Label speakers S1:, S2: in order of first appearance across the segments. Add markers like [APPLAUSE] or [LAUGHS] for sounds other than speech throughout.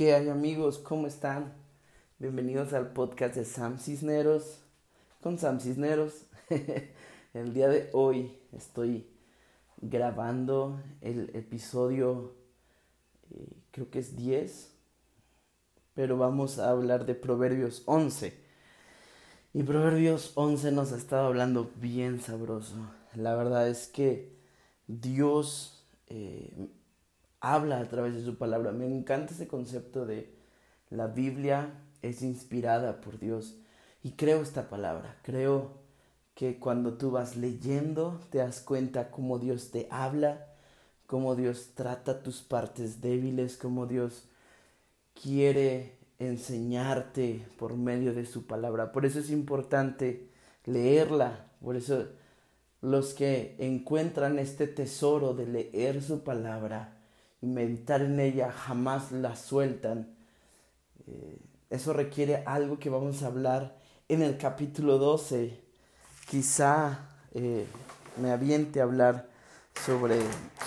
S1: ¿Qué hay amigos? ¿Cómo están? Bienvenidos al podcast de Sam Cisneros con Sam Cisneros. [LAUGHS] el día de hoy estoy grabando el episodio, eh, creo que es 10, pero vamos a hablar de Proverbios 11. Y Proverbios 11 nos ha estado hablando bien sabroso. La verdad es que Dios eh, habla a través de su palabra. Me encanta ese concepto de la Biblia es inspirada por Dios. Y creo esta palabra. Creo que cuando tú vas leyendo te das cuenta cómo Dios te habla, cómo Dios trata tus partes débiles, cómo Dios quiere enseñarte por medio de su palabra. Por eso es importante leerla. Por eso los que encuentran este tesoro de leer su palabra y meditar en ella jamás la sueltan. Eh, eso requiere algo que vamos a hablar en el capítulo 12. Quizá eh, me aviente a hablar sobre,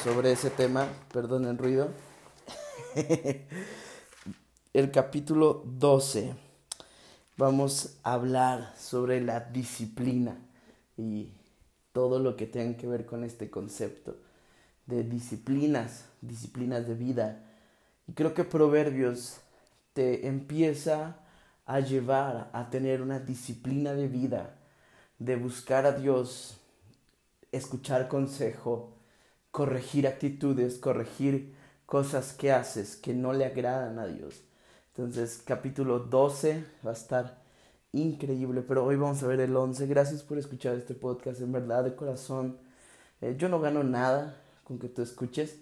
S1: sobre ese tema, perdón el ruido. [LAUGHS] el capítulo 12. Vamos a hablar sobre la disciplina y todo lo que tenga que ver con este concepto de disciplinas, disciplinas de vida. Y creo que Proverbios te empieza a llevar a tener una disciplina de vida, de buscar a Dios, escuchar consejo, corregir actitudes, corregir cosas que haces que no le agradan a Dios. Entonces, capítulo 12 va a estar increíble, pero hoy vamos a ver el 11. Gracias por escuchar este podcast, en verdad, de corazón. Eh, yo no gano nada, con que tú escuches.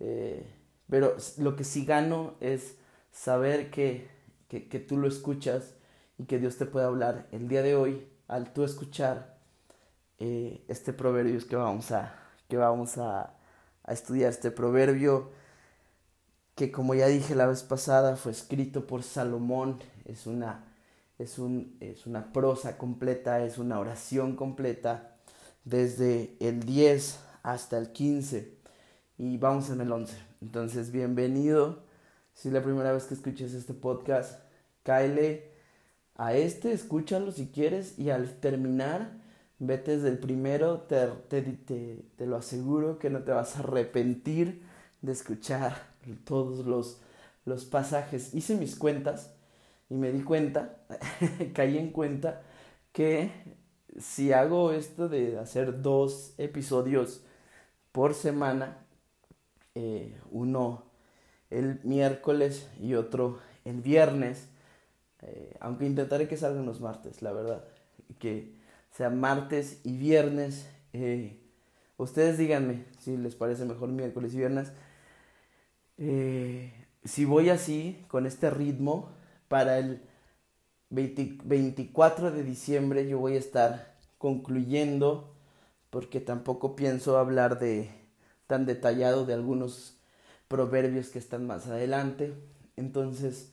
S1: Eh, pero lo que sí gano es saber que, que, tú lo escuchas y que Dios te puede hablar el día de hoy al tú escuchar eh, este proverbio que vamos a, que vamos a estudiar. Este proverbio que como ya dije la vez pasada fue escrito por Salomón, es una, es, un, es una prosa completa, es una oración completa desde el 10 hasta el 15 y vamos en el 11. Entonces, bienvenido. Si es la primera vez que escuches este podcast, cáele a este, escúchalo si quieres y al terminar, vete desde el primero, te, te, te, te lo aseguro que no te vas a arrepentir de escuchar todos los, los pasajes. Hice mis cuentas y me di cuenta, [LAUGHS] caí en cuenta que si hago esto de hacer dos episodios por semana, eh, uno el miércoles y otro el viernes, eh, aunque intentaré que salgan los martes, la verdad, que sea martes y viernes. Eh, ustedes díganme si les parece mejor miércoles y viernes. si voy así, con este ritmo, para el 24 de diciembre yo voy a estar concluyendo porque tampoco pienso hablar de tan detallado de algunos proverbios que están más adelante. Entonces,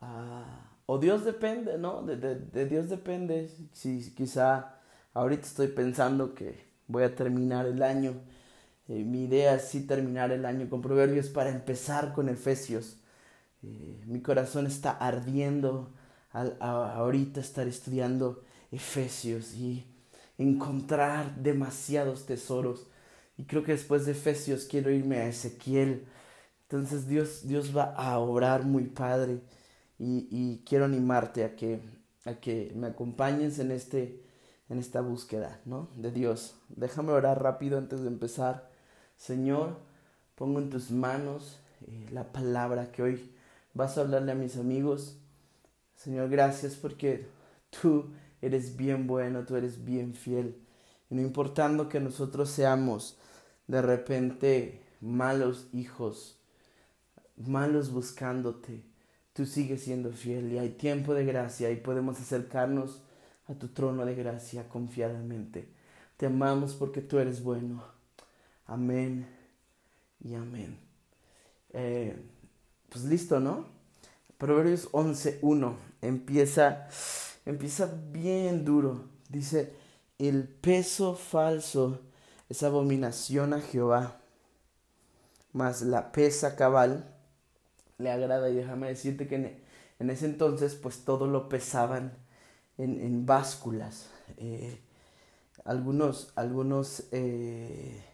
S1: ah, o Dios depende, ¿no? De, Dios depende. Si quizá ahorita estoy pensando que voy a terminar el año. Eh, mi idea es sí terminar el año con proverbios para empezar con Efesios. Eh, mi corazón está ardiendo a, ahorita estar estudiando Efesios y encontrar demasiados tesoros. Y creo que después de Efesios quiero irme a Ezequiel. Entonces Dios, Dios va a obrar muy padre. Y, y quiero animarte a que, a que me acompañes en, este, en esta búsqueda ¿no? de Dios. Déjame orar rápido antes de empezar. Señor, pongo en tus manos eh, la palabra que hoy vas a hablarle a mis amigos. Señor, gracias porque tú eres bien bueno, tú eres bien fiel. Y no importando que nosotros seamos de repente malos hijos, malos buscándote, tú sigues siendo fiel y hay tiempo de gracia y podemos acercarnos a tu trono de gracia confiadamente. Te amamos porque tú eres bueno. Amén y amén. Eh, pues listo, ¿no? Proverbios 11.1 empieza empieza bien duro. Dice, el peso falso es abominación a Jehová, mas la pesa cabal le agrada y déjame decirte que en, ese entonces pues todo lo pesaban en, en básculas. Eh, algunos, algunos, eh,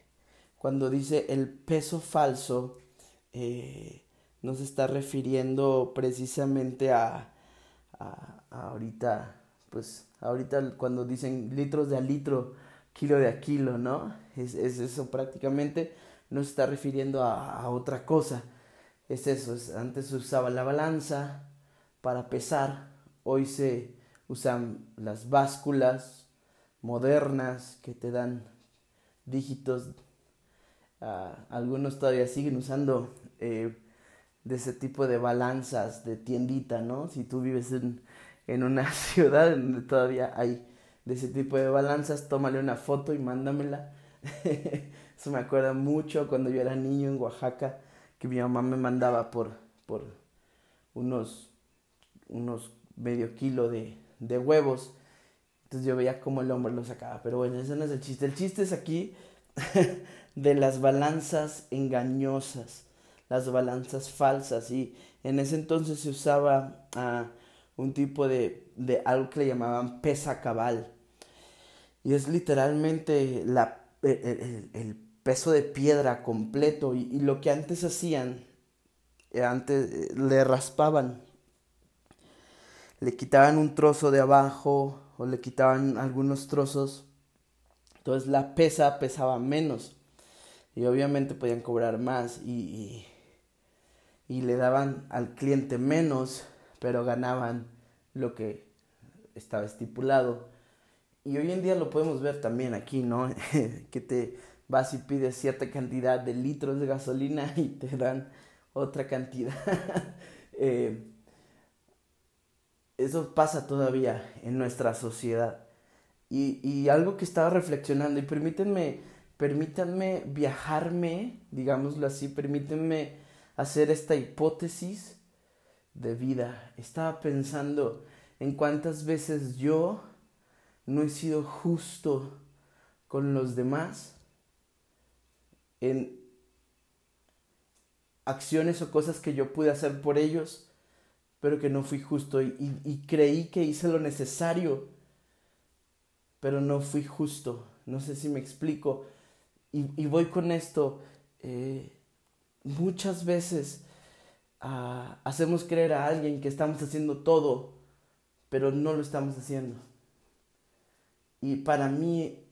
S1: cuando dice el peso falso, eh, no se está refiriendo precisamente a, a, ahorita, pues ahorita cuando dicen litros de a litro, kilo de a kilo, ¿no? Es, es eso prácticamente, no se está refiriendo a, otra cosa. Es eso, antes se usaba la balanza para pesar, hoy se usan las básculas modernas que te dan dígitos. Ah, algunos todavía siguen usando eh, de ese tipo de balanzas de tiendita, ¿no? Si tú vives en, en una [LAUGHS] ciudad donde todavía hay de ese tipo de balanzas, tómale una foto y mándamela. [LAUGHS] Eso me acuerda mucho cuando yo era niño en Oaxaca, que mi mamá me mandaba por, por unos, unos medio kilo de, de huevos. Entonces yo veía cómo el hombre lo sacaba. Pero bueno, ese no es el chiste. El chiste es aquí [LAUGHS] de las balanzas engañosas, las balanzas falsas. Y en ese entonces se usaba uh, un tipo de, de, algo que le llamaban pesa cabal. Y es literalmente la, el, el, peso de piedra completo. Y, lo que antes hacían, eh, antes eh, le raspaban le quitaban un trozo de abajo o le quitaban algunos trozos. Entonces la pesa pesaba menos. Y obviamente podían cobrar más y, y, le daban al cliente menos, pero ganaban lo que estaba estipulado. Y hoy en día lo podemos ver también aquí, ¿no? [LAUGHS] que te vas y pides cierta cantidad de litros de gasolina y te dan otra cantidad. [LAUGHS] eh, eso pasa todavía en nuestra sociedad. Y, y algo que estaba reflexionando, y permítanme, permítanme viajarme, digámoslo así, permítanme hacer esta hipótesis de vida. Estaba pensando en cuántas veces yo no he sido justo con los demás en acciones o cosas que yo pude hacer por ellos pero que no fui justo y, creí que hice lo necesario, pero no fui justo. No sé si me explico. Y, voy con esto. Eh, muchas veces ah, hacemos creer a alguien que estamos haciendo todo, pero no lo estamos haciendo. Y para mí,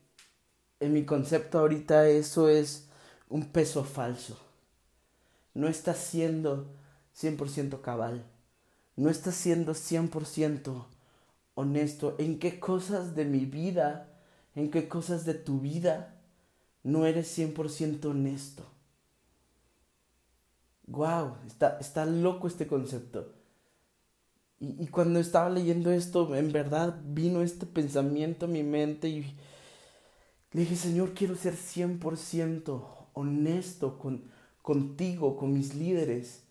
S1: en mi concepto ahorita, eso es un peso falso. No está siendo 100% cabal no estás siendo 100% honesto en qué cosas de mi vida, en qué cosas de tu vida no eres 100% honesto. Wow, está, está loco este concepto. Y, cuando estaba leyendo esto, en verdad vino este pensamiento a mi mente y le dije, Señor, quiero ser 100% honesto con, contigo, con mis líderes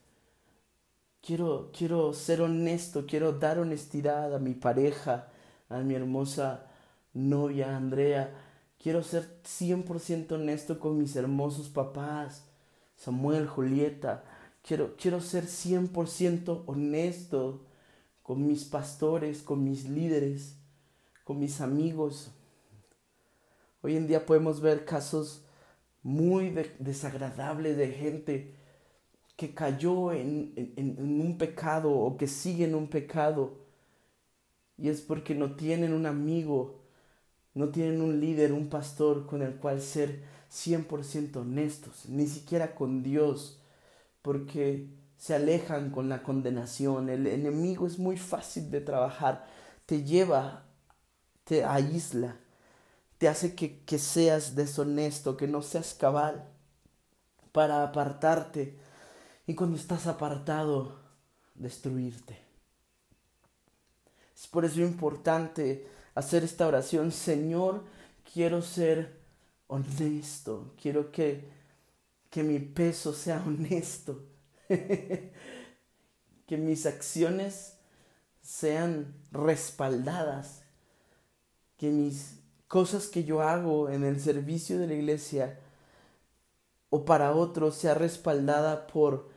S1: Quiero, quiero ser honesto, quiero dar honestidad a mi pareja, a mi hermosa novia Andrea. Quiero ser 100% honesto con mis hermosos papás, Samuel, Julieta. Quiero, quiero ser 100% honesto con mis pastores, con mis líderes, con mis amigos. Hoy en día podemos ver casos muy desagradables de gente que cayó en, en, un pecado o que sigue en un pecado. Y es porque no tienen un amigo, no tienen un líder, un pastor con el cual ser 100% honestos, ni siquiera con Dios, porque se alejan con la condenación. El enemigo es muy fácil de trabajar, te lleva, te aísla, te hace que, que seas deshonesto, que no seas cabal, para apartarte. Y cuando estás apartado, destruirte. Es por eso importante hacer esta oración, Señor, quiero ser honesto, quiero que, que mi peso sea [LAUGHS] honesto, [LAUGHS] que mis acciones sean respaldadas, que mis cosas que yo hago en el servicio de la iglesia o para otros sea respaldada por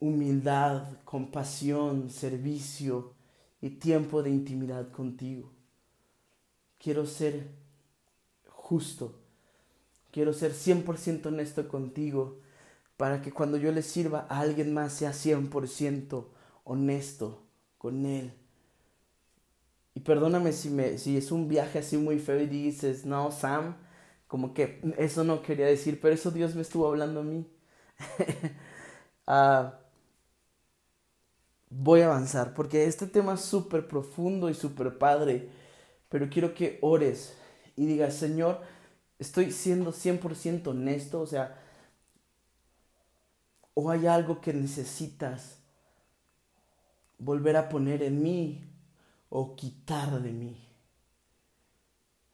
S1: humildad, compasión, servicio y tiempo de intimidad contigo. Quiero ser justo. Quiero ser 100% honesto contigo para que cuando yo le sirva a alguien más sea 100% honesto con él. Y perdóname si, me, si es un viaje así muy feo y dices, no, Sam, como que eso no quería decir, pero eso Dios me estuvo hablando a mí. [LAUGHS] Ah, voy a avanzar porque este tema es súper profundo y súper padre, pero quiero que ores y digas, Señor, estoy siendo 100% honesto, o sea, o hay algo que necesitas volver a poner en mí o quitar de mí.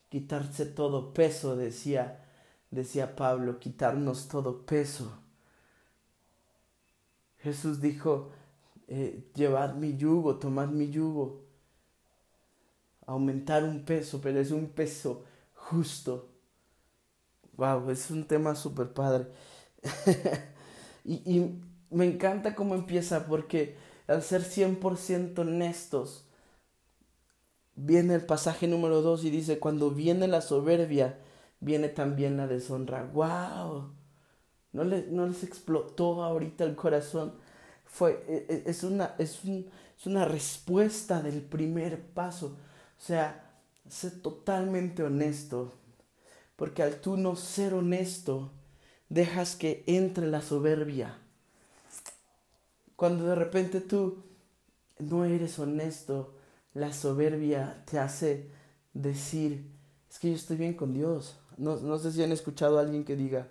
S1: Quitarse todo peso, decía, decía Pablo, quitarnos todo peso. Jesús dijo, eh, llevad mi yugo, tomad mi yugo. Aumentar un peso, pero es un peso justo. Wow, es un tema súper padre. [LAUGHS] y, y me encanta cómo empieza porque al ser 100% honestos, viene el pasaje número 2 y dice, cuando viene la soberbia, viene también la deshonra. ¡Wow! ¿No, no les explotó ahorita el corazón? Fue, e, e, es, una, es, es una respuesta del primer paso. O sea, sé totalmente honesto. Porque al tú no ser honesto, dejas que entre la soberbia. Cuando de repente tú no eres honesto, la soberbia te hace decir, es que yo estoy bien con Dios. No, no sé si han escuchado a alguien que diga,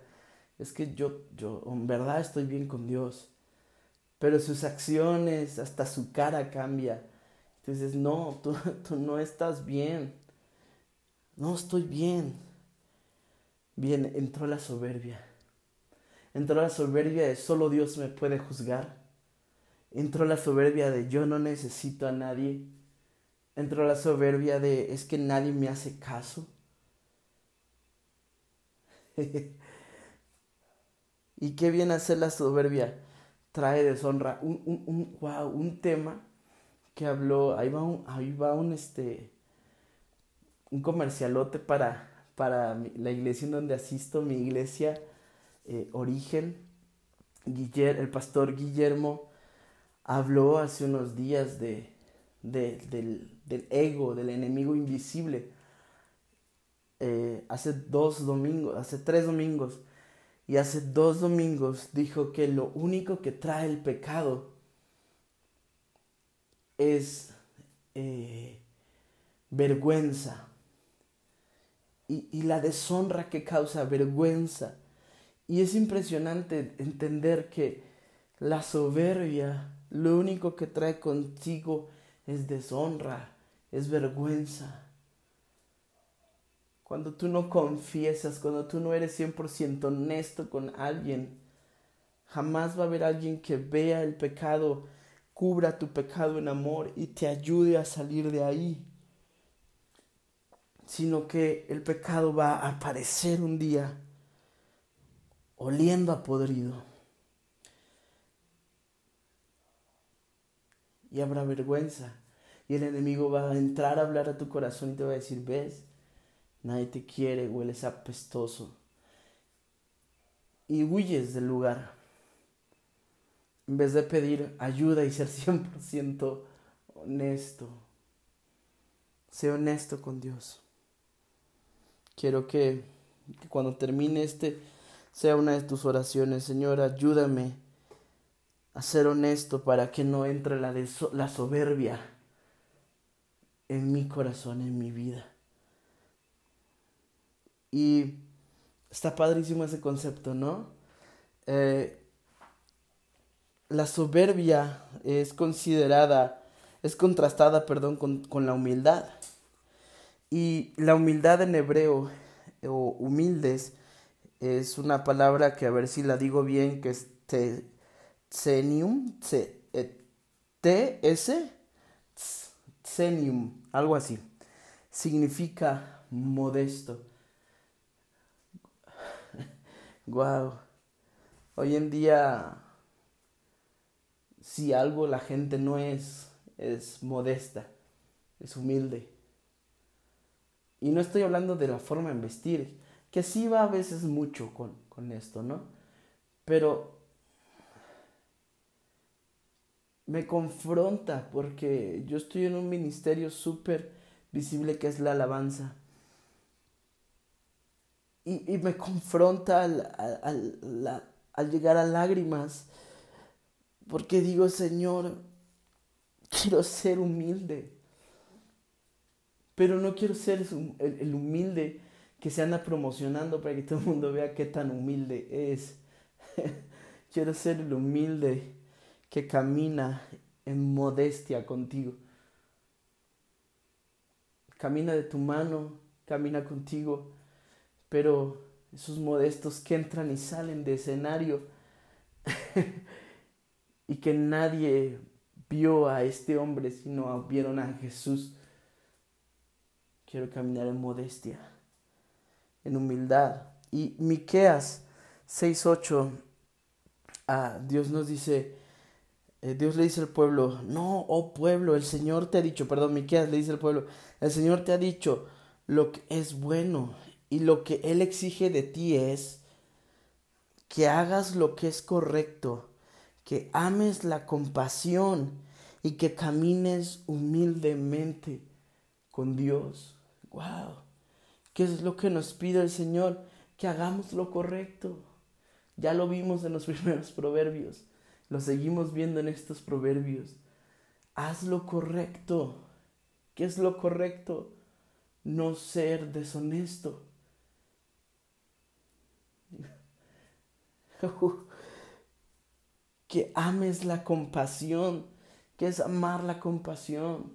S1: es que yo, yo en verdad estoy bien con Dios. Pero sus acciones, hasta su cara cambia. Entonces, no, tú, [LAUGHS] tú no estás bien. No estoy bien. Bien, entró la soberbia. Entró la soberbia de solo Dios me puede juzgar. Entró la soberbia de yo no necesito a nadie entró la soberbia de es que nadie me hace caso. [LAUGHS] y qué viene a hacer la soberbia. Trae deshonra. Un, un, un, wow, un tema que habló. Ahí va un, ahí va un este. Un comercialote para, para la iglesia en donde asisto, mi iglesia eh, Origen. Guillermo, el pastor Guillermo habló hace unos días de, del, ego, del enemigo invisible. Eh, hace dos domingos, hace tres domingos y hace dos domingos dijo que lo único que trae el pecado es eh, vergüenza y, y la deshonra que causa vergüenza. Y es impresionante entender que la soberbia lo único que trae consigo es deshonra, es vergüenza. Cuando tú no confiesas, cuando tú no eres 100% honesto con alguien, jamás va a haber alguien que vea el pecado, cubra tu pecado en amor y te ayude a salir de ahí. Sino que el pecado va a aparecer un día oliendo a podrido. y habrá vergüenza. Y el enemigo va a entrar a hablar a tu corazón y te va a decir, ves, nadie te quiere, hueles apestoso. Y huyes del lugar. En vez de pedir ayuda y ser [LAUGHS] 100% honesto. Sé honesto con Dios. Quiero que, que cuando termine este sea una de tus oraciones. Señor, ayúdame a ser honesto para que no entre la, la soberbia en mi corazón, en mi vida. Y está padrísimo ese concepto, ¿no? Eh, la soberbia es considerada, es contrastada, perdón, con, con, la humildad. Y la humildad en hebreo, o humildes, es una palabra que a ver si la digo bien, que es Tsenium, T-S, Tsenium, algo así. Significa modesto. [LAUGHS] Wow. Hoy en día si algo la gente no es, es modesta, es humilde. Y no estoy hablando de la forma en vestir, que sí va a veces mucho con, con esto, ¿no? Pero me confronta porque yo estoy en un ministerio súper visible que es la alabanza. Y, y me confronta al, al, al llegar a lágrimas porque digo, Señor, quiero ser humilde. Pero no quiero ser el humilde que se anda promocionando para que todo el mundo vea qué tan humilde es. [LAUGHS] quiero ser el humilde que camina en modestia contigo. Camina de tu mano, camina contigo, pero esos modestos que entran y salen de escenario [LAUGHS] y que nadie vio a este hombre, sino vieron a Jesús. Quiero caminar en modestia, en humildad. Y Miqueas 6:8, ah, Dios nos dice, eh, Dios le dice al pueblo, no, oh pueblo, el Señor te ha dicho, perdón, Miqueas le dice al pueblo, el Señor te ha dicho lo que es bueno y lo que Él exige de ti es que hagas lo que es correcto que ames la compasión y que camines humildemente con Dios. Wow. ¿Qué es lo que nos pide el Señor? Que hagamos lo correcto. Ya lo vimos en los [LAUGHS] primeros proverbios. Lo seguimos viendo en estos proverbios. Haz lo correcto. ¿Qué es lo correcto? No ser deshonesto. [LAUGHS] que ames la compasión, que es amar la compasión.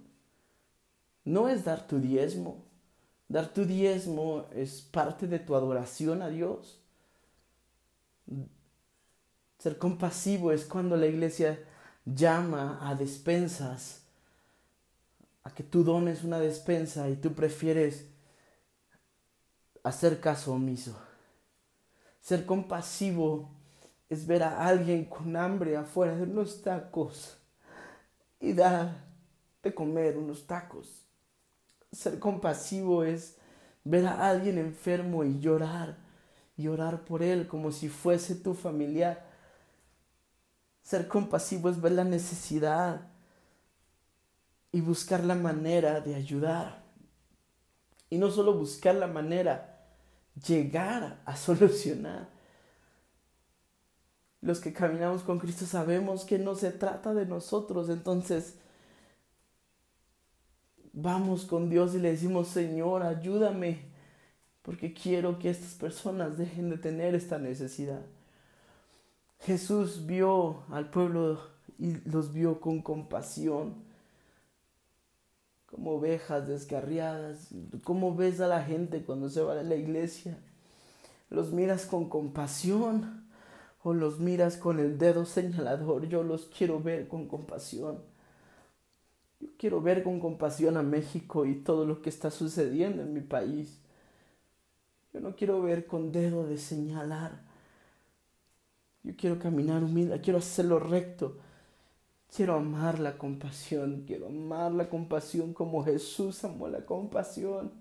S1: No es dar tu diezmo. Dar tu diezmo es parte de tu adoración a Dios. Ser compasivo es cuando la iglesia llama a despensas, a que tú dones una despensa y tú prefieres hacer caso omiso. Ser compasivo es ver a alguien con hambre afuera de unos tacos y dar de comer unos tacos. Ser compasivo es ver a alguien enfermo y llorar, y orar por él como si fuese tu familiar. Ser compasivo es ver la necesidad y buscar la manera de ayudar. Y no solo buscar la manera, llegar a [LAUGHS] solucionar los que caminamos con Cristo sabemos que no se trata de nosotros. Entonces, vamos con Dios y le decimos, Señor, ayúdame, porque quiero que estas personas dejen de tener esta necesidad. Jesús vio al pueblo y los vio con compasión, como ovejas descarriadas. ¿Cómo ves a la gente cuando se va de la iglesia? Los miras con compasión o los miras con el dedo señalador, yo los quiero ver con compasión. Quiero ver con compasión a México y todo lo que está sucediendo en mi país. Yo no quiero ver con dedo de señalar. Yo quiero caminar humilde, quiero hacerlo recto. Quiero amar la compasión, quiero amar la compasión como Jesús amó la compasión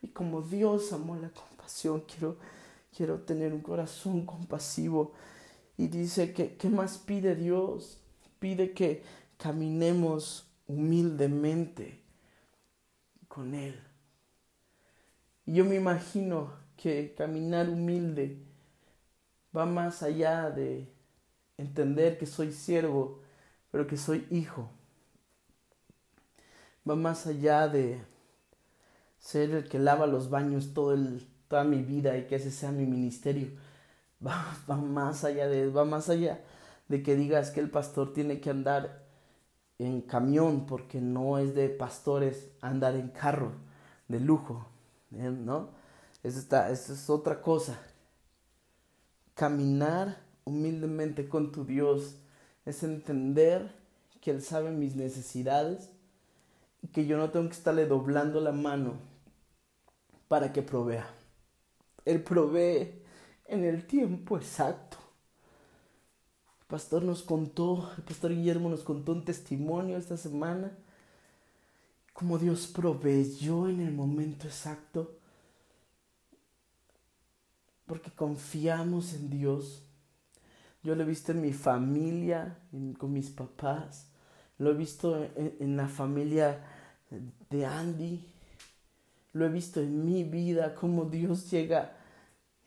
S1: y como Dios amó la compasión. Quiero quiero tener un corazón compasivo. Y dice que, ¿qué más pide Dios? Pide que caminemos humildemente con Él. Y yo me imagino que caminar humilde va más allá de entender que soy siervo, pero que soy hijo. Va más allá de ser el que lava los baños toda mi vida y que ese sea mi ministerio. Va, va más allá de, va más allá de que digas que el pastor tiene que andar en camión porque no es de pastores andar en carro de lujo, ¿eh? ¿no? Eso, está, eso es otra cosa. Caminar humildemente con tu Dios es entender que Él sabe mis necesidades y que yo no tengo que estarle doblando la mano para que provea. Él provee en el tiempo exacto. Pastor nos contó, el pastor Guillermo nos contó un testimonio esta semana, cómo Dios proveyó en el momento exacto, porque confiamos en Dios. Yo lo he visto en mi familia, con mis papás, lo he visto en, en la familia de Andy, lo he visto en mi vida, cómo Dios llega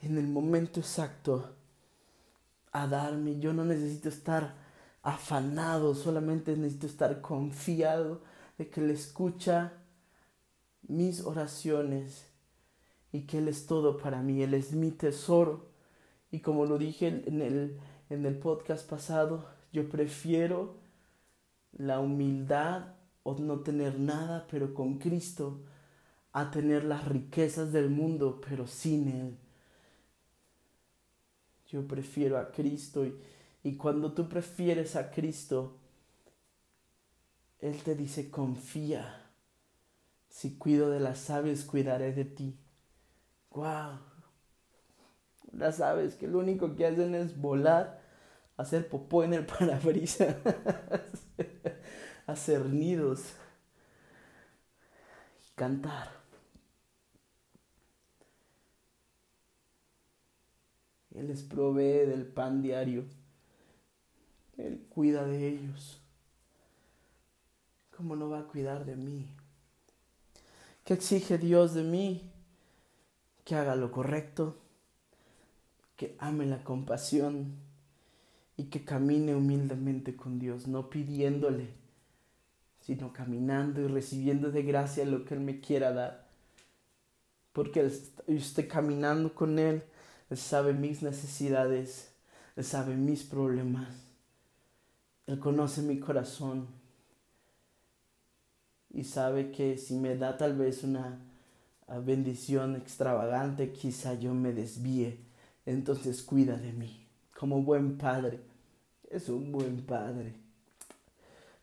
S1: en el momento exacto a darme. Yo no necesito estar afanado, solamente necesito estar confiado de que Él escucha mis oraciones y que Él es todo para mí, Él es mi tesoro. Y como lo dije en el, en el podcast pasado, yo prefiero la humildad o no tener nada, pero con Cristo, a tener las riquezas del mundo, pero sin Él. Yo prefiero a Cristo y, y cuando tú prefieres a Cristo, Él te dice, confía. Si cuido de las aves, cuidaré de ti. ¡Wow! Las aves que lo único que hacen es volar, hacer popó en el [LAUGHS] parabrisas, hacer nidos y cantar. Él les provee del pan diario. Él cuida de ellos. ¿Cómo no va a cuidar de mí? ¿Qué exige Dios de mí? Que haga lo correcto, que ame la compasión y que camine humildemente con Dios, no pidiéndole, sino caminando y recibiendo de gracia lo que Él me quiera dar. Porque esté caminando con Él él sabe mis necesidades, Él sabe mis problemas, Él conoce mi corazón y sabe que si me da tal vez una bendición extravagante, quizá yo me desvíe, entonces cuida de mí como buen padre. Es un buen padre.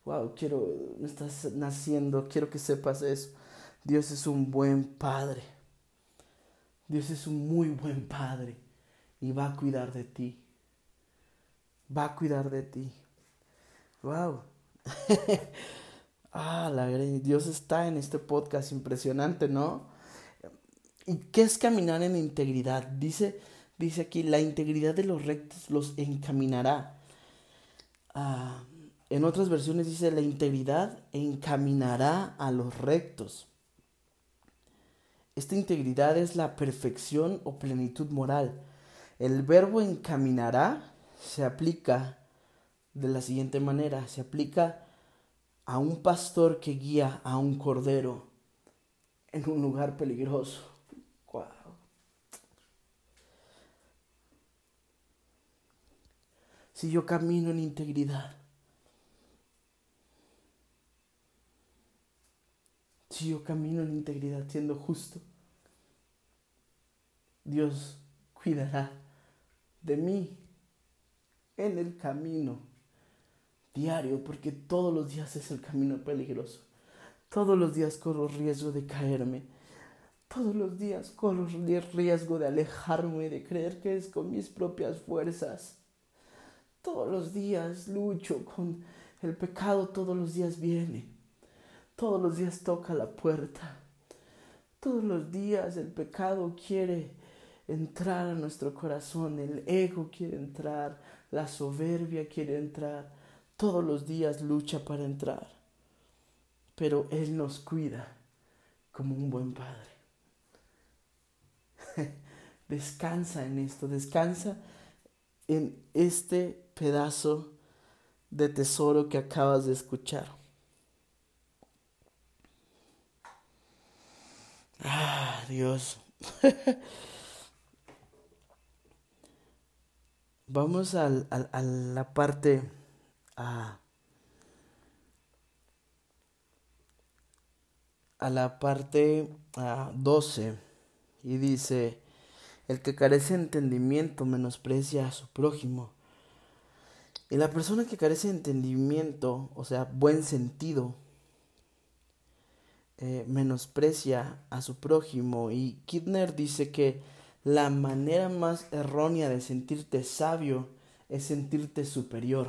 S1: Wow, quiero, me estás naciendo, quiero que sepas eso. Dios es un buen padre. Dios es un muy buen padre y va a cuidar de ti. Va a cuidar de ti. Wow. [LAUGHS] ah, la Dios está en este podcast impresionante, ¿no? ¿Y qué es caminar en integridad? Dice, dice aquí, la integridad de los rectos los encaminará. Ah, en otras versiones dice, la integridad encaminará a los rectos. Esta integridad es la perfección o plenitud moral. El verbo encaminará se aplica de la siguiente manera, se aplica a un pastor que guía a un cordero en un lugar peligroso. Si yo camino en integridad, si yo camino en integridad siendo justo, Dios cuidará de mí en el camino diario, porque todos los días es el camino peligroso. Todos los días corro riesgo de caerme. Todos los días corro riesgo de alejarme, de creer que es con mis propias fuerzas. Todos los días lucho con el pecado, todos los días viene. Todos los días toca la puerta. Todos los días el pecado quiere entrar a nuestro corazón, el ego quiere entrar, la soberbia quiere entrar, todos los días lucha para entrar, pero Él nos cuida como un buen padre. [LAUGHS] descansa en esto, descansa en este pedazo de tesoro que acabas de escuchar. Ah, Dios. [LAUGHS] Vamos a la parte a, a la parte a 12 y dice, el que carece de entendimiento menosprecia a su prójimo. Y la persona que carece de entendimiento, o sea, buen sentido, eh, menosprecia a su prójimo. Y Kidner dice que la manera más errónea de sentirte sabio es sentirte superior.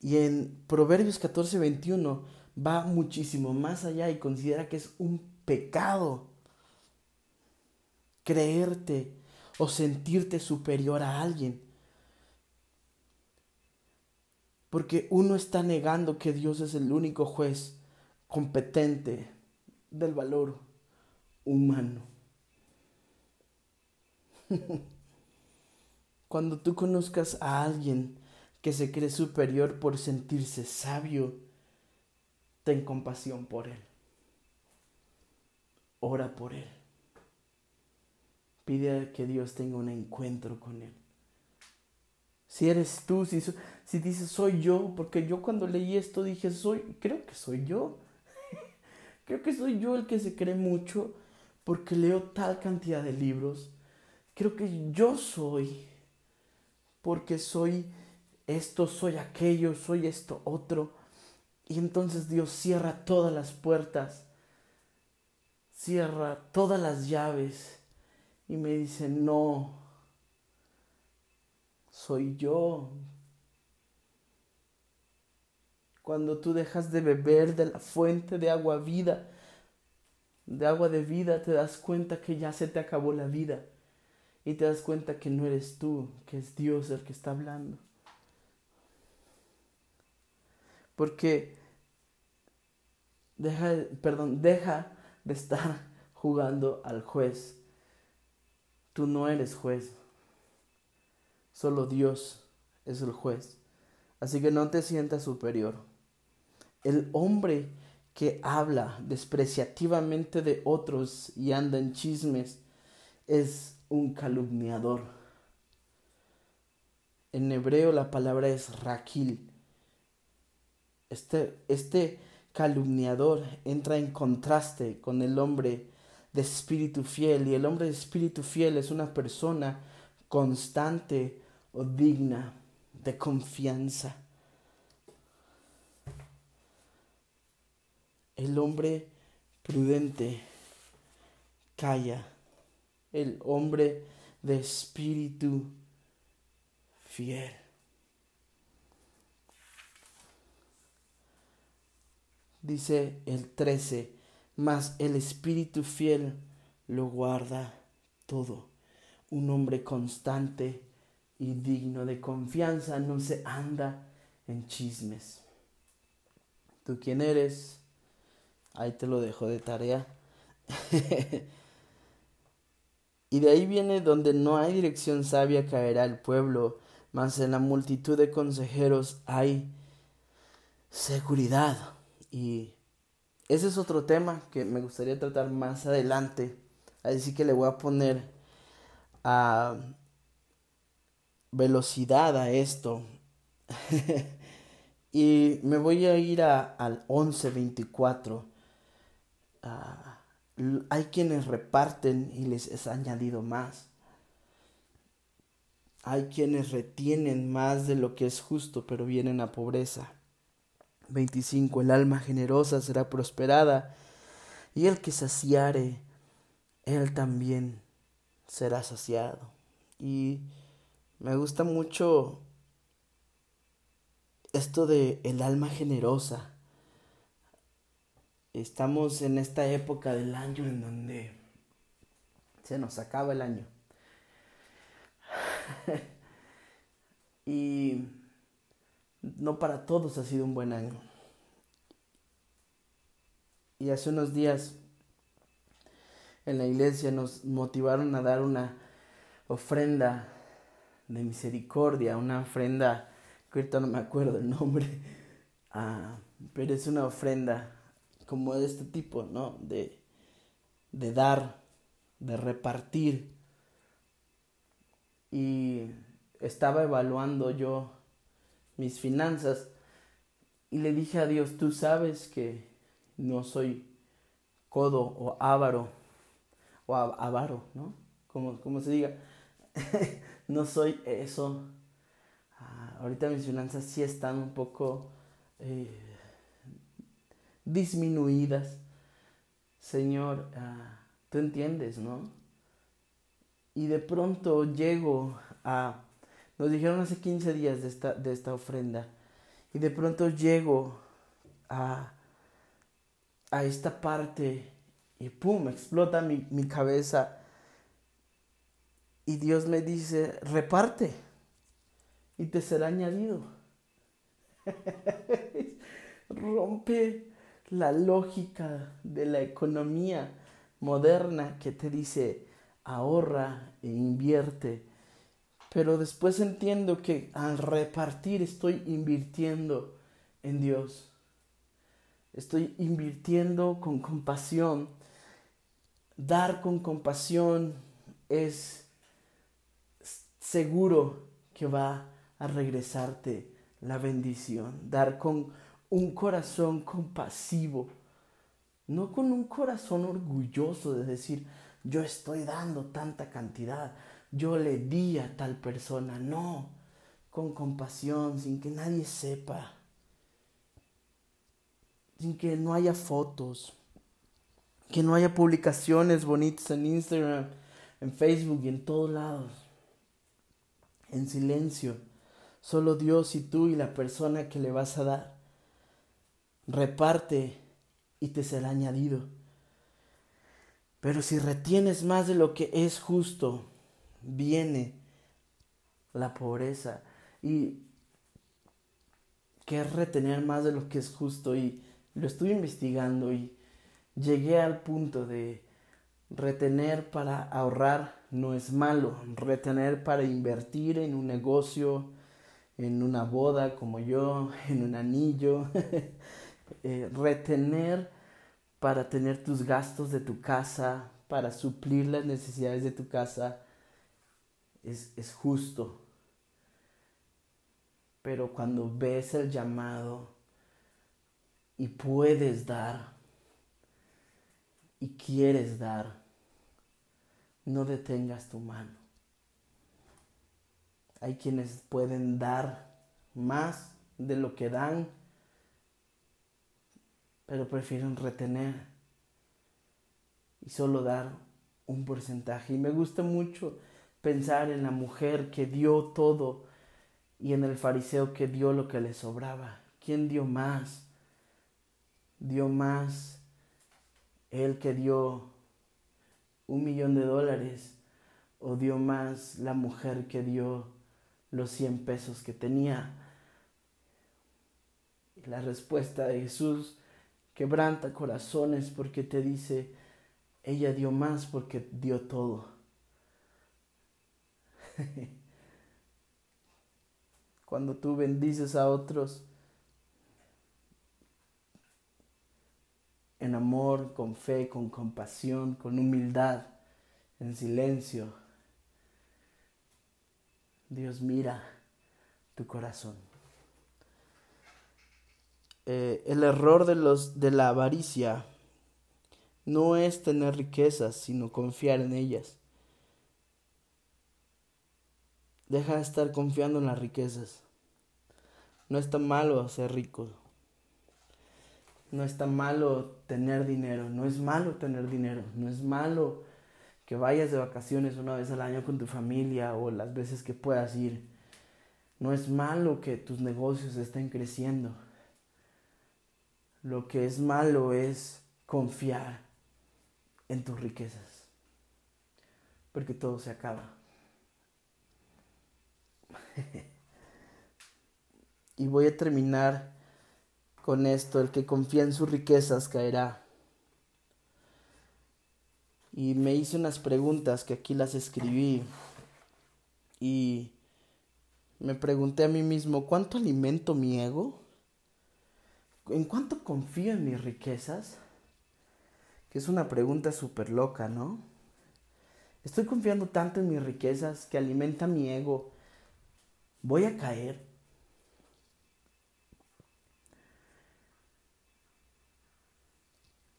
S1: Y en Proverbios 14, 21 va muchísimo más allá y considera que es un pecado creerte o sentirte superior a alguien. Porque uno está negando que Dios es el único juez competente del valor humano. [LAUGHS] Cuando tú conozcas a alguien que se cree superior por sentirse sabio, ten compasión por él. Ora por él. Pide que Dios tenga un encuentro con él. Si eres tú, si, si dices soy yo, porque yo cuando leí esto dije soy, creo que soy yo. [LAUGHS] creo que soy yo el que se cree mucho porque leo tal cantidad de libros. Creo que yo soy porque soy esto, soy aquello, soy esto otro. Y entonces Dios cierra todas las puertas, cierra todas las llaves y me dice, no, soy yo. Cuando tú dejas de beber de la fuente de agua vida, de agua de vida, te das cuenta que ya se te acabó la vida y te das cuenta que no eres tú, que es Dios el que está hablando. Porque deja, perdón, deja de estar [LAUGHS] jugando al juez. Tú no eres juez. Solo Dios es el juez. Así que no te sientas superior. El hombre que habla despreciativamente de otros y anda en chismes es un calumniador. En hebreo la palabra es raquil. Este, este calumniador entra en contraste con el hombre de espíritu fiel y el hombre de espíritu fiel es una persona constante o digna de confianza. El hombre prudente calla el hombre de espíritu fiel. Dice el 13, mas el espíritu fiel lo guarda todo. Un hombre constante y digno de confianza no se anda en chismes. ¿Tú quién eres? Ahí te lo dejo de tarea. [LAUGHS] Y de ahí viene donde no hay dirección sabia caerá el pueblo, mas en la multitud de consejeros hay seguridad. Y ese es otro tema que me gustaría tratar más adelante. Así que le voy a poner a velocidad a esto. [LAUGHS] y me voy a ir a, al 1124 hay quienes reparten y les es añadido más. Hay quienes retienen más de lo que es justo, pero vienen a pobreza. 25. El alma generosa será prosperada, y el que saciare, él también será saciado. Y me gusta mucho esto de el alma generosa. Estamos en esta época del año en donde se nos acaba el año. [LAUGHS] y no para todos ha sido un buen año. Y hace unos días en la iglesia nos motivaron a dar una ofrenda de misericordia, una ofrenda que ahorita no me acuerdo el nombre, [LAUGHS] ah, pero es una ofrenda como de este tipo, ¿no? De, de dar, de repartir. Y estaba evaluando yo mis finanzas y le dije a Dios, tú sabes que no soy codo o avaro, o avaro, ¿no? Como, como se diga, [LAUGHS] no soy eso. Ah, ahorita mis finanzas sí están un poco eh, disminuidas. Señor, ah, tú entiendes, ¿no? Y de pronto llego a Nos dijeron hace 15 días de esta, de esta ofrenda. Y de pronto llego a, a esta parte y pum, explota mi, mi cabeza. Y Dios me dice, reparte y te será añadido. [LAUGHS] Rompe la lógica de la economía moderna que te dice ahorra e invierte. Pero después entiendo que al repartir estoy invirtiendo en Dios. Estoy invirtiendo con compasión. Dar con compasión es seguro que va a regresarte la bendición. Dar con un corazón compasivo, no con un corazón orgulloso de decir, yo estoy dando tanta cantidad, yo le di a tal persona, no, con compasión, sin que nadie sepa, sin que no haya fotos, que no haya publicaciones bonitas en Instagram, en Facebook y en todos lados, en silencio, solo Dios y tú y la persona que le vas a dar reparte y te será añadido. Pero si retienes más de lo que es justo, viene la pobreza. Y que es retener más de lo que es justo. Y lo estuve investigando y llegué al punto de retener para ahorrar no es malo. Retener para invertir en un negocio, en una boda como yo, en un anillo, [LAUGHS] Eh, retener para tener tus gastos de tu casa, para suplir las necesidades de tu casa, es, es justo. Pero cuando ves el llamado y puedes dar y quieres dar, no detengas tu mano. Hay quienes pueden dar más de lo que dan pero prefieren retener y solo dar un porcentaje. Y me gusta mucho pensar en la mujer que dio todo y en el fariseo que dio lo que le sobraba. ¿Quién dio más? Dio más el que dio un millón de dólares o dio más la mujer que dio los 100 pesos que tenía. La respuesta de Jesús quebranta corazones porque te dice, ella dio más porque dio todo. [LAUGHS] Cuando tú bendices a otros en amor, con fe, con compasión, con humildad, en silencio, Dios mira tu corazón. Eh, el error de, los, de la avaricia no es tener riquezas, sino confiar en ellas. Deja de estar confiando en las riquezas. No está malo ser rico. No está malo tener dinero. No es malo tener dinero. No es malo que vayas de vacaciones una vez al año con tu familia o las veces que puedas ir. No es malo que tus negocios estén creciendo. Lo que es malo es confiar en tus riquezas, porque todo se acaba. [LAUGHS] y voy a terminar con esto, el que confía en sus riquezas caerá. Y me hice unas preguntas que aquí las escribí y me pregunté a mí mismo, ¿cuánto alimento mi ego? ¿En cuánto confío en mis riquezas? Que es una pregunta súper loca, ¿no? Estoy confiando tanto en mis riquezas que alimenta mi ego. ¿Voy a caer?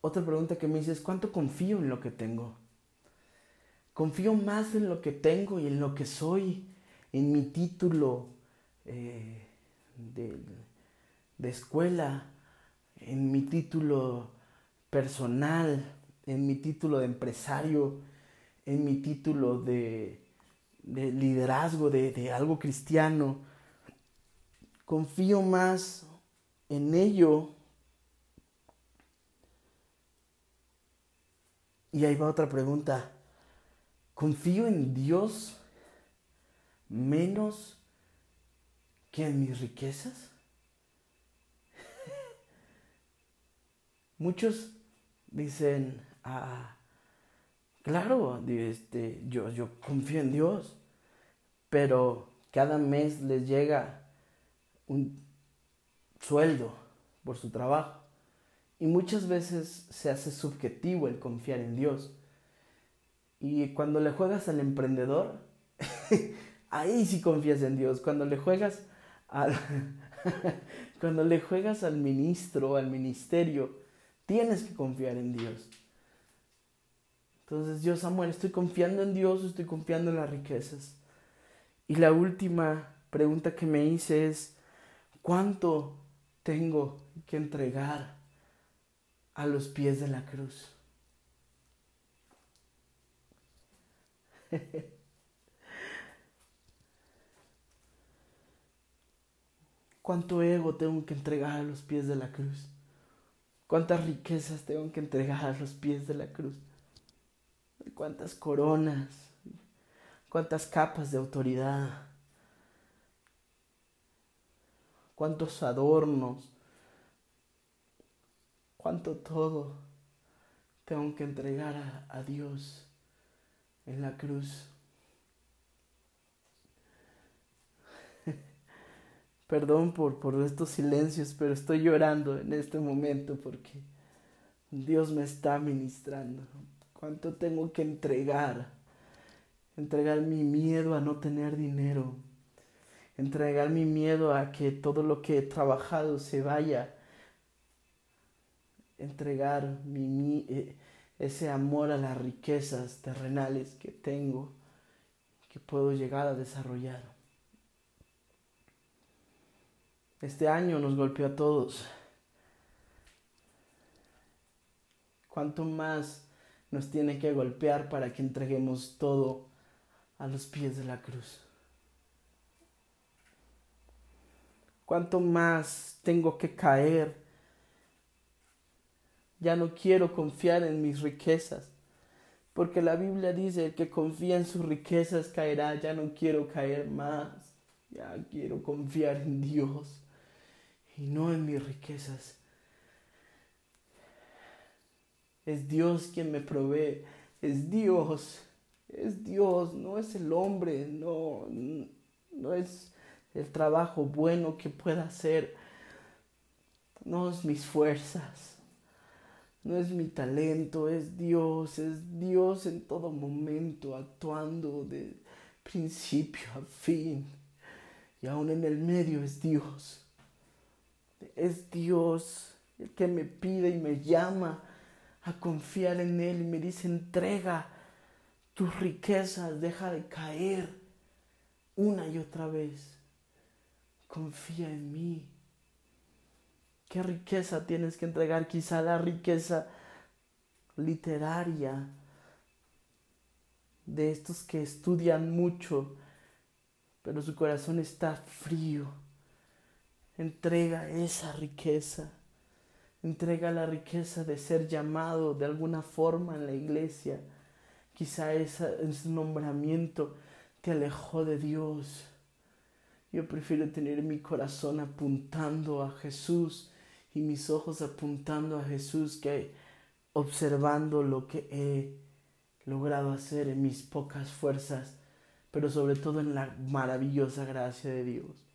S1: Otra pregunta que me hice es ¿cuánto confío en lo que tengo? Confío más en lo que tengo y en lo que soy, en mi título eh, de, de escuela, en mi título personal, en mi título de empresario, en mi título de, de liderazgo, de, de algo cristiano, confío más en ello. Y ahí va otra pregunta. ¿Confío en Dios menos que en mis riquezas? Muchos dicen, ah, claro, este, yo, yo confío en Dios, pero cada mes les llega un sueldo por su trabajo. Y muchas veces se hace subjetivo el confiar en Dios. Y cuando le juegas al emprendedor, [LAUGHS] ahí sí confías en Dios. Cuando le juegas al, [LAUGHS] cuando le juegas al ministro, al ministerio, Tienes que confiar en Dios. Entonces, Dios Samuel, estoy confiando en Dios estoy confiando en las riquezas. Y la última pregunta que me hice es, ¿cuánto tengo que entregar a los pies de la cruz? [LAUGHS] ¿Cuánto ego tengo que entregar a los pies de la cruz? ¿Cuántas riquezas tengo que entregar a los pies de la cruz? ¿Cuántas coronas? ¿Cuántas capas de autoridad? ¿Cuántos adornos? ¿Cuánto todo tengo que entregar a, a Dios en la cruz? Perdón por, por estos silencios, pero estoy llorando en este momento porque Dios me está ministrando. ¿Cuánto tengo que entregar? Entregar mi miedo a no tener dinero. Entregar mi miedo a que todo lo que he trabajado se vaya. Entregar mi, eh, ese amor a las riquezas terrenales que tengo, que puedo llegar a desarrollar. Este año nos golpeó a todos. ¿Cuánto más nos tiene que golpear para que entreguemos todo a los pies de la cruz? ¿Cuánto más tengo que caer? Ya no quiero confiar en mis riquezas, porque la Biblia dice que confía en sus riquezas caerá, ya no quiero caer más, ya quiero confiar en Dios y no en mis riquezas. Es Dios quien me provee, es Dios, es Dios, no es el hombre, no, no es el trabajo bueno que pueda hacer, no es mis fuerzas, no es mi talento, es Dios, es Dios en todo momento, actuando de principio a fin, y aún en el medio es Dios. Es Dios el que me pide y me llama a confiar en Él y me dice, entrega tus riquezas, deja de caer una y otra vez. Confía en mí. ¿Qué riqueza tienes que entregar? Quizá la riqueza literaria de estos que estudian mucho, pero su corazón está frío Entrega esa riqueza. Entrega la riqueza de ser llamado de alguna forma en la iglesia. Quizá ese nombramiento te alejó de Dios. Yo prefiero tener mi corazón apuntando a Jesús y mis ojos apuntando a Jesús que observando lo que he logrado hacer en mis pocas fuerzas, pero sobre todo en la maravillosa gracia de Dios.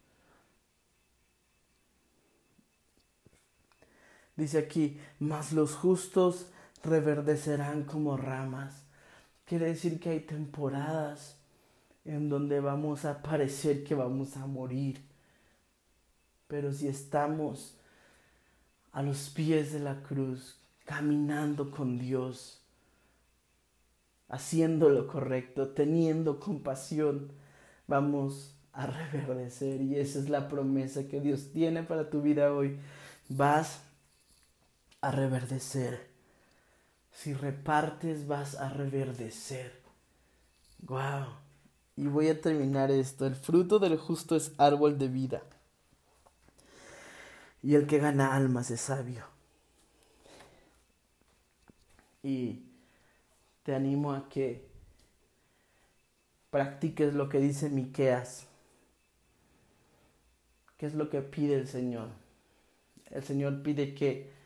S1: Dice aquí, mas los justos reverdecerán como ramas. Quiere decir que hay temporadas en donde vamos a parecer que vamos a morir. Pero si estamos a los pies de la cruz, caminando con Dios, haciendo lo correcto, teniendo compasión, vamos a reverdecer. Y esa es la promesa que Dios tiene para tu vida hoy. Vas a reverdecer. Si repartes vas a reverdecer. Wow. Y voy a terminar esto. El fruto del justo es árbol de vida. Y el que gana almas es sabio. Y te animo a que practiques lo que dice Miqueas. ¿Qué es lo que pide el Señor? El Señor pide que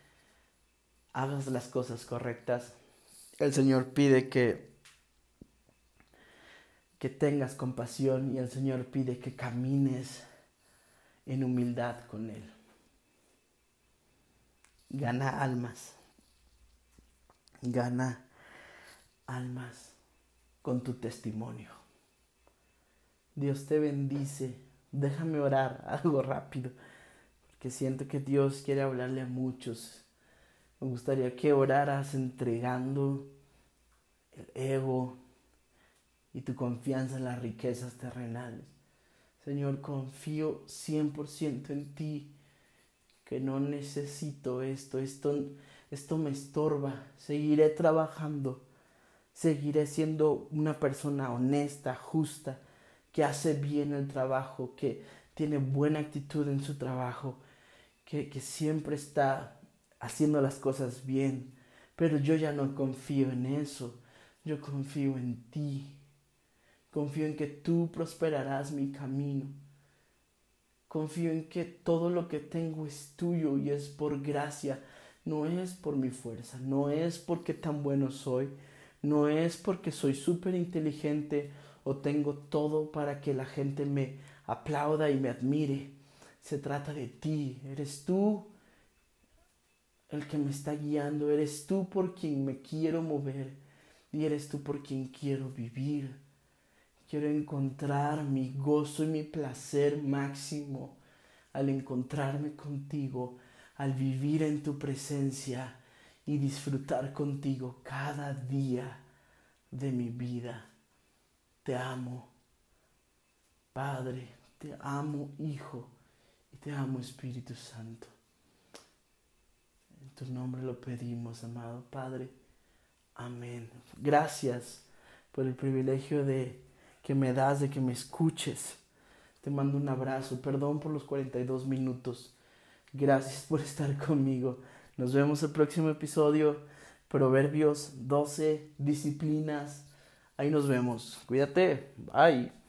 S1: hagas las cosas correctas. El Señor pide que que tengas compasión y el Señor pide que camines en humildad con Él. Gana almas. Gana almas con tu testimonio. Dios te bendice. Déjame orar [LAUGHS] algo rápido, porque siento que Dios quiere hablarle a muchos. Me gustaría que oraras entregando el ego, y tu confianza en las riquezas terrenales. Señor, confío 100% en ti, que no necesito esto, esto, esto me estorba. Seguiré trabajando, seguiré siendo una persona honesta, justa, que hace bien el trabajo, que tiene buena actitud en su trabajo, que, que siempre está haciendo las cosas bien. Pero yo ya no confío en eso, yo confío en ti. Confío en que tú prosperarás mi camino. Confío en que todo lo que tengo es tuyo y es por gracia. No es por mi fuerza, no es porque tan bueno soy, no es porque soy súper inteligente o tengo todo para que la gente me aplauda y me admire. Se trata de ti, eres tú el que me está guiando, eres tú por quien me quiero mover y eres tú por quien quiero vivir. Quiero encontrar mi gozo y mi placer máximo al encontrarme contigo, al vivir en tu presencia y disfrutar contigo cada día de mi vida. Te amo, Padre, te amo, Hijo, y te amo, Espíritu Santo. Tu nombre lo pedimos, amado Padre. Amén. Gracias por el privilegio de que me das, de que me escuches. Te mando un abrazo. Perdón por los 42 minutos. Gracias por estar conmigo. Nos vemos el próximo episodio. Proverbios 12, disciplinas. Ahí nos vemos. Cuídate. Bye.